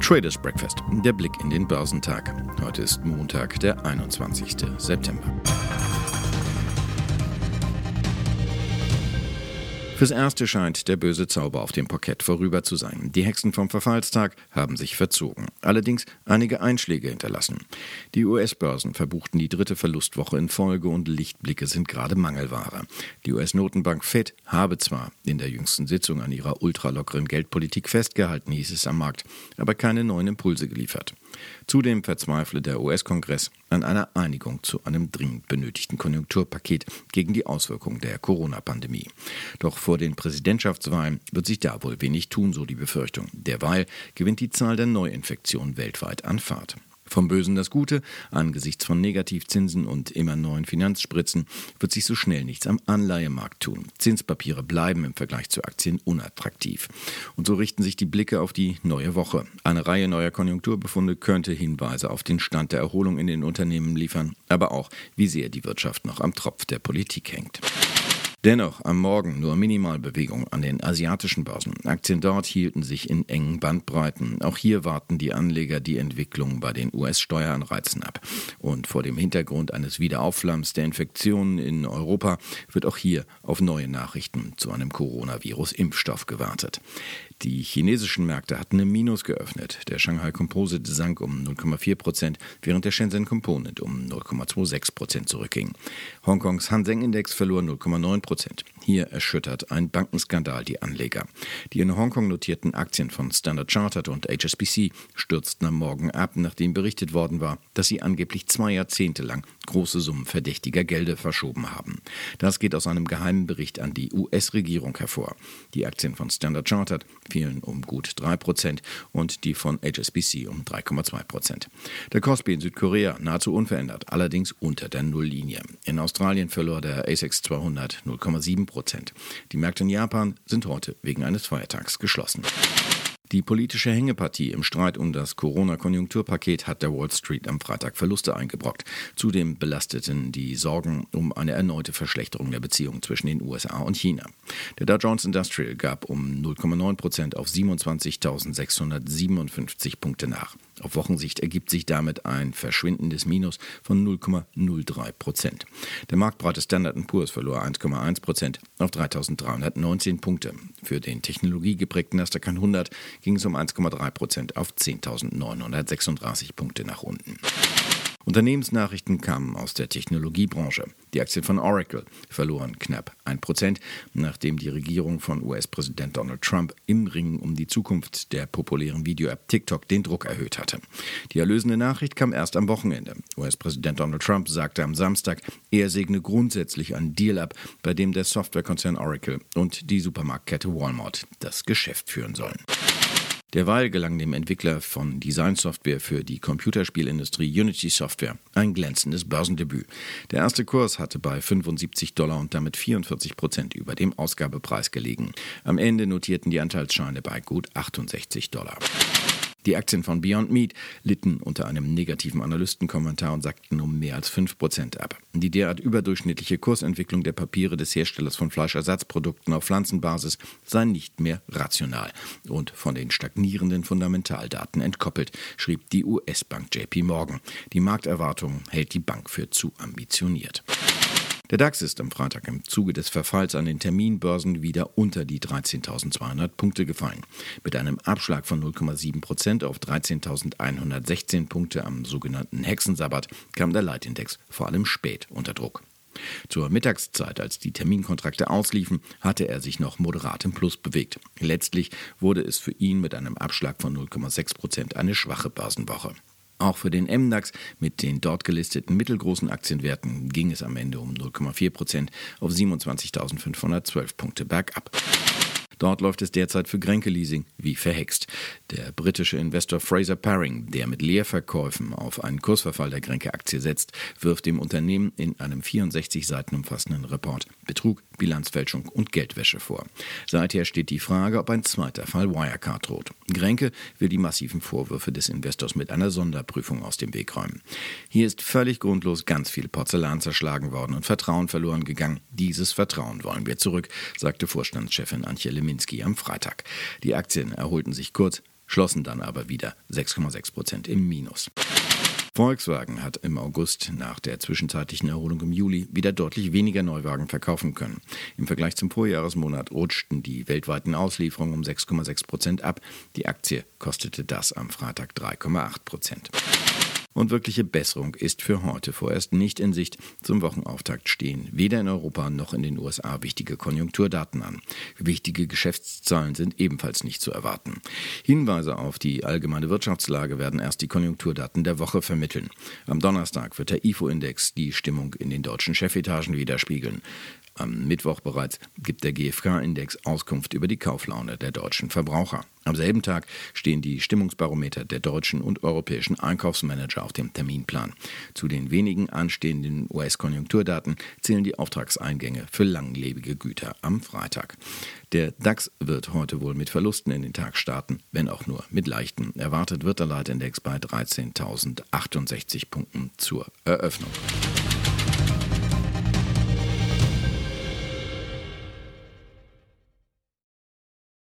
Traders Breakfast, der Blick in den Börsentag. Heute ist Montag, der 21. September. Fürs Erste scheint der böse Zauber auf dem Parkett vorüber zu sein. Die Hexen vom Verfallstag haben sich verzogen, allerdings einige Einschläge hinterlassen. Die US-Börsen verbuchten die dritte Verlustwoche in Folge und Lichtblicke sind gerade Mangelware. Die US-Notenbank Fed habe zwar in der jüngsten Sitzung an ihrer ultralockeren Geldpolitik festgehalten, hieß es am Markt, aber keine neuen Impulse geliefert. Zudem verzweifle der US-Kongress an einer Einigung zu einem dringend benötigten Konjunkturpaket gegen die Auswirkungen der Corona-Pandemie. Doch vor den Präsidentschaftswahlen wird sich da wohl wenig tun, so die Befürchtung. Derweil gewinnt die Zahl der Neuinfektionen weltweit an Fahrt. Vom Bösen das Gute, angesichts von Negativzinsen und immer neuen Finanzspritzen wird sich so schnell nichts am Anleihemarkt tun. Zinspapiere bleiben im Vergleich zu Aktien unattraktiv. Und so richten sich die Blicke auf die neue Woche. Eine Reihe neuer Konjunkturbefunde könnte Hinweise auf den Stand der Erholung in den Unternehmen liefern, aber auch, wie sehr die Wirtschaft noch am Tropf der Politik hängt. Dennoch am Morgen nur Minimalbewegung an den asiatischen Börsen. Aktien dort hielten sich in engen Bandbreiten. Auch hier warten die Anleger die Entwicklung bei den US-Steueranreizen ab. Und vor dem Hintergrund eines Wiederaufflamms der Infektionen in Europa wird auch hier auf neue Nachrichten zu einem Coronavirus-Impfstoff gewartet. Die chinesischen Märkte hatten im Minus geöffnet. Der Shanghai Composite sank um 0,4 Prozent, während der Shenzhen Component um 0,26 Prozent zurückging. Hongkongs Hang Index verlor 0,9 Prozent. Hier erschüttert ein Bankenskandal die Anleger. Die in Hongkong notierten Aktien von Standard Chartered und HSBC stürzten am Morgen ab, nachdem berichtet worden war, dass sie angeblich zwei Jahrzehnte lang große Summen verdächtiger Gelder verschoben haben. Das geht aus einem geheimen Bericht an die US-Regierung hervor. Die Aktien von Standard Chartered fielen um gut 3% und die von HSBC um 3,2%. Der Kospi in Südkorea nahezu unverändert, allerdings unter der Nulllinie. In Australien verlor der ASX 200 0,7%. Die Märkte in Japan sind heute wegen eines Feiertags geschlossen. Die politische Hängepartie im Streit um das Corona-Konjunkturpaket hat der Wall Street am Freitag Verluste eingebrockt. Zudem belasteten die Sorgen um eine erneute Verschlechterung der Beziehungen zwischen den USA und China. Der Dow Jones Industrial gab um 0,9 Prozent auf 27.657 Punkte nach. Auf Wochensicht ergibt sich damit ein verschwindendes Minus von 0,03 Prozent. Der marktbreite Standard Poor's verlor 1,1 Prozent auf 3.319 Punkte. Für den technologiegeprägten Nasdaq 100 ging es um 1,3 Prozent auf 10.936 Punkte nach unten. Unternehmensnachrichten kamen aus der Technologiebranche. Die Aktien von Oracle verloren knapp 1%, nachdem die Regierung von US-Präsident Donald Trump im Ringen um die Zukunft der populären Video-App TikTok den Druck erhöht hatte. Die erlösende Nachricht kam erst am Wochenende. US-Präsident Donald Trump sagte am Samstag, er segne grundsätzlich einen Deal ab, bei dem der Softwarekonzern Oracle und die Supermarktkette Walmart das Geschäft führen sollen. Derweil gelang dem Entwickler von Designsoftware für die Computerspielindustrie Unity Software ein glänzendes Börsendebüt. Der erste Kurs hatte bei 75 Dollar und damit 44 Prozent über dem Ausgabepreis gelegen. Am Ende notierten die Anteilsscheine bei gut 68 Dollar. Die Aktien von Beyond Meat litten unter einem negativen Analystenkommentar und sackten um mehr als 5% ab. Die derart überdurchschnittliche Kursentwicklung der Papiere des Herstellers von Fleischersatzprodukten auf Pflanzenbasis sei nicht mehr rational und von den stagnierenden Fundamentaldaten entkoppelt, schrieb die US-Bank JP Morgan. Die Markterwartung hält die Bank für zu ambitioniert. Der DAX ist am Freitag im Zuge des Verfalls an den Terminbörsen wieder unter die 13.200 Punkte gefallen. Mit einem Abschlag von 0,7 Prozent auf 13.116 Punkte am sogenannten Hexensabbat kam der Leitindex vor allem spät unter Druck. Zur Mittagszeit, als die Terminkontrakte ausliefen, hatte er sich noch moderat im Plus bewegt. Letztlich wurde es für ihn mit einem Abschlag von 0,6 Prozent eine schwache Börsenwoche. Auch für den MDAX mit den dort gelisteten mittelgroßen Aktienwerten ging es am Ende um 0,4 Prozent auf 27.512 Punkte bergab. Dort läuft es derzeit für Grenke Leasing wie verhext. Der britische Investor Fraser Paring, der mit Leerverkäufen auf einen Kursverfall der Grenke-Aktie setzt, wirft dem Unternehmen in einem 64 Seiten umfassenden Report Betrug, Bilanzfälschung und Geldwäsche vor. Seither steht die Frage, ob ein zweiter Fall Wirecard droht. Grenke will die massiven Vorwürfe des Investors mit einer Sonderprüfung aus dem Weg räumen. Hier ist völlig grundlos ganz viel Porzellan zerschlagen worden und Vertrauen verloren gegangen. Dieses Vertrauen wollen wir zurück, sagte Vorstandschefin Antje Leminski am Freitag. Die Aktien erholten sich kurz, schlossen dann aber wieder 6,6 Prozent im Minus. Volkswagen hat im August nach der zwischenzeitlichen Erholung im Juli wieder deutlich weniger Neuwagen verkaufen können. Im Vergleich zum Vorjahresmonat rutschten die weltweiten Auslieferungen um 6,6 Prozent ab. Die Aktie kostete das am Freitag 3,8 Prozent. Und wirkliche Besserung ist für heute vorerst nicht in Sicht. Zum Wochenauftakt stehen weder in Europa noch in den USA wichtige Konjunkturdaten an. Wichtige Geschäftszahlen sind ebenfalls nicht zu erwarten. Hinweise auf die allgemeine Wirtschaftslage werden erst die Konjunkturdaten der Woche vermitteln. Am Donnerstag wird der IFO-Index die Stimmung in den deutschen Chefetagen widerspiegeln. Am Mittwoch bereits gibt der GfK-Index Auskunft über die Kauflaune der deutschen Verbraucher. Am selben Tag stehen die Stimmungsbarometer der deutschen und europäischen Einkaufsmanager auf dem Terminplan. Zu den wenigen anstehenden US-Konjunkturdaten zählen die Auftragseingänge für langlebige Güter am Freitag. Der DAX wird heute wohl mit Verlusten in den Tag starten, wenn auch nur mit leichten. Erwartet wird der Leitindex bei 13.068 Punkten zur Eröffnung.